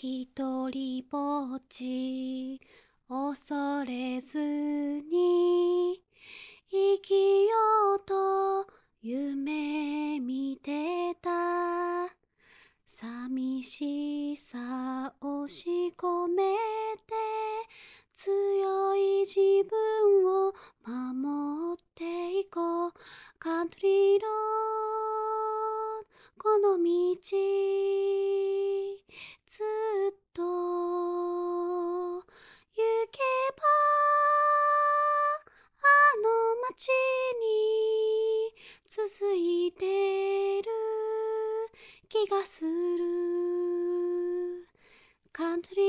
ひとりぼっち恐れずに生きようと夢見てた。寂しさをし込めて強い自分を守っていこう。カントリーローこの道。の街に続いてる気がする。カントリーロー